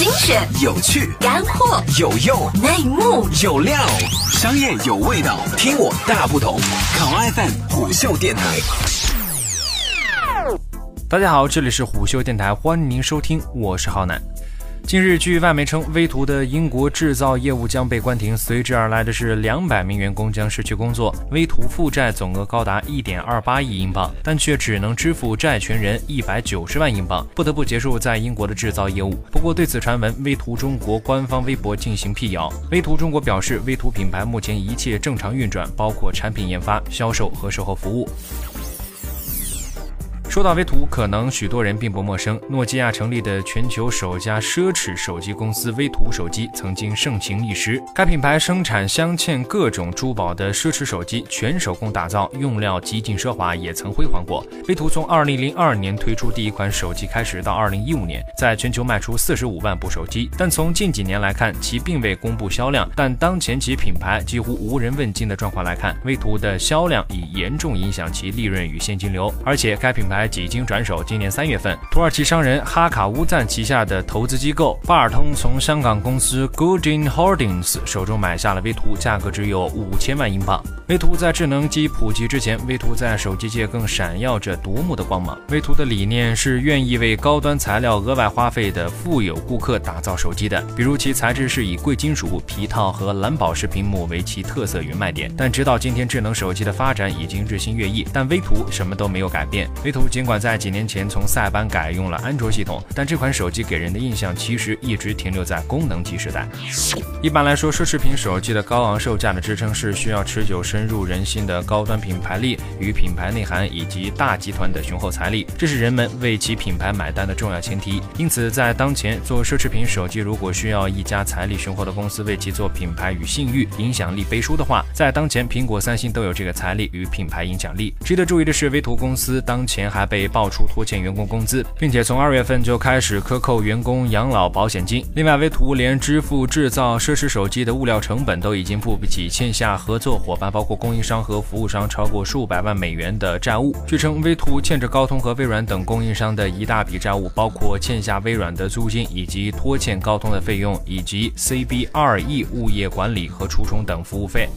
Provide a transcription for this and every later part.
精选、有趣、干货、有用、内幕、有料，商业有味道，听我大不同。考 FM 虎嗅电台。大家好，这里是虎嗅电台，欢迎您收听，我是浩南。近日，据外媒称，威图的英国制造业务将被关停，随之而来的是两百名员工将失去工作。威图负债总额高达一点二八亿英镑，但却只能支付债权人一百九十万英镑，不得不结束在英国的制造业务。不过，对此传闻，威图中国官方微博进行辟谣。威图中国表示，威图品牌目前一切正常运转，包括产品研发、销售和售后服务。说到威图，可能许多人并不陌生。诺基亚成立的全球首家奢侈手机公司威图手机曾经盛行一时。该品牌生产镶嵌各种珠宝的奢侈手机，全手工打造，用料极尽奢华，也曾辉煌过。威图从2002年推出第一款手机开始，到2015年，在全球卖出45万部手机。但从近几年来看，其并未公布销量。但当前其品牌几乎无人问津的状况来看，威图的销量已严重影响其利润与现金流。而且该品牌。几经转手，今年三月份，土耳其商人哈卡乌赞旗下的投资机构巴尔通从香港公司 Goodin Holdings 手中买下了威图，价格只有五千万英镑。威图在智能机普及之前，威图在手机界更闪耀着夺目的光芒。威图的理念是愿意为高端材料额外花费的富有顾客打造手机的，比如其材质是以贵金属、皮套和蓝宝石屏幕为其特色与卖点。但直到今天，智能手机的发展已经日新月异，但威图什么都没有改变。威图尽管在几年前从塞班改用了安卓系统，但这款手机给人的印象其实一直停留在功能机时代。一般来说，奢侈品手机的高昂售价的支撑是需要持久深。入人心的高端品牌力与品牌内涵，以及大集团的雄厚财力，这是人们为其品牌买单的重要前提。因此，在当前做奢侈品手机，如果需要一家财力雄厚的公司为其做品牌与信誉、影响力背书的话，在当前苹果、三星都有这个财力与品牌影响力。值得注意的是，威图公司当前还还被爆出拖欠员工工资，并且从二月份就开始克扣员工养老保险金。另外，威图连支付制造奢侈手机的物料成本都已经付不起，欠下合作伙伴包括。供应商和服务商超过数百万美元的债务。据称，威图欠着高通和微软等供应商的一大笔债务，包括欠下微软的租金，以及拖欠高通的费用，以及 CBRE 物业管理和除虫等服务费。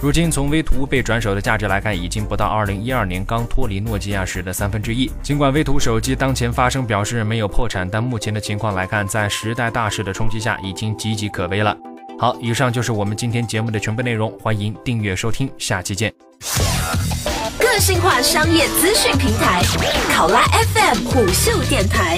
如今，从威图被转手的价值来看，已经不到2012年刚脱离诺基亚时的三分之一。尽管威图手机当前发声表示没有破产，但目前的情况来看，在时代大势的冲击下，已经岌岌可危了。好，以上就是我们今天节目的全部内容，欢迎订阅收听，下期见。个性化商业资讯平台，考拉 FM 虎嗅电台。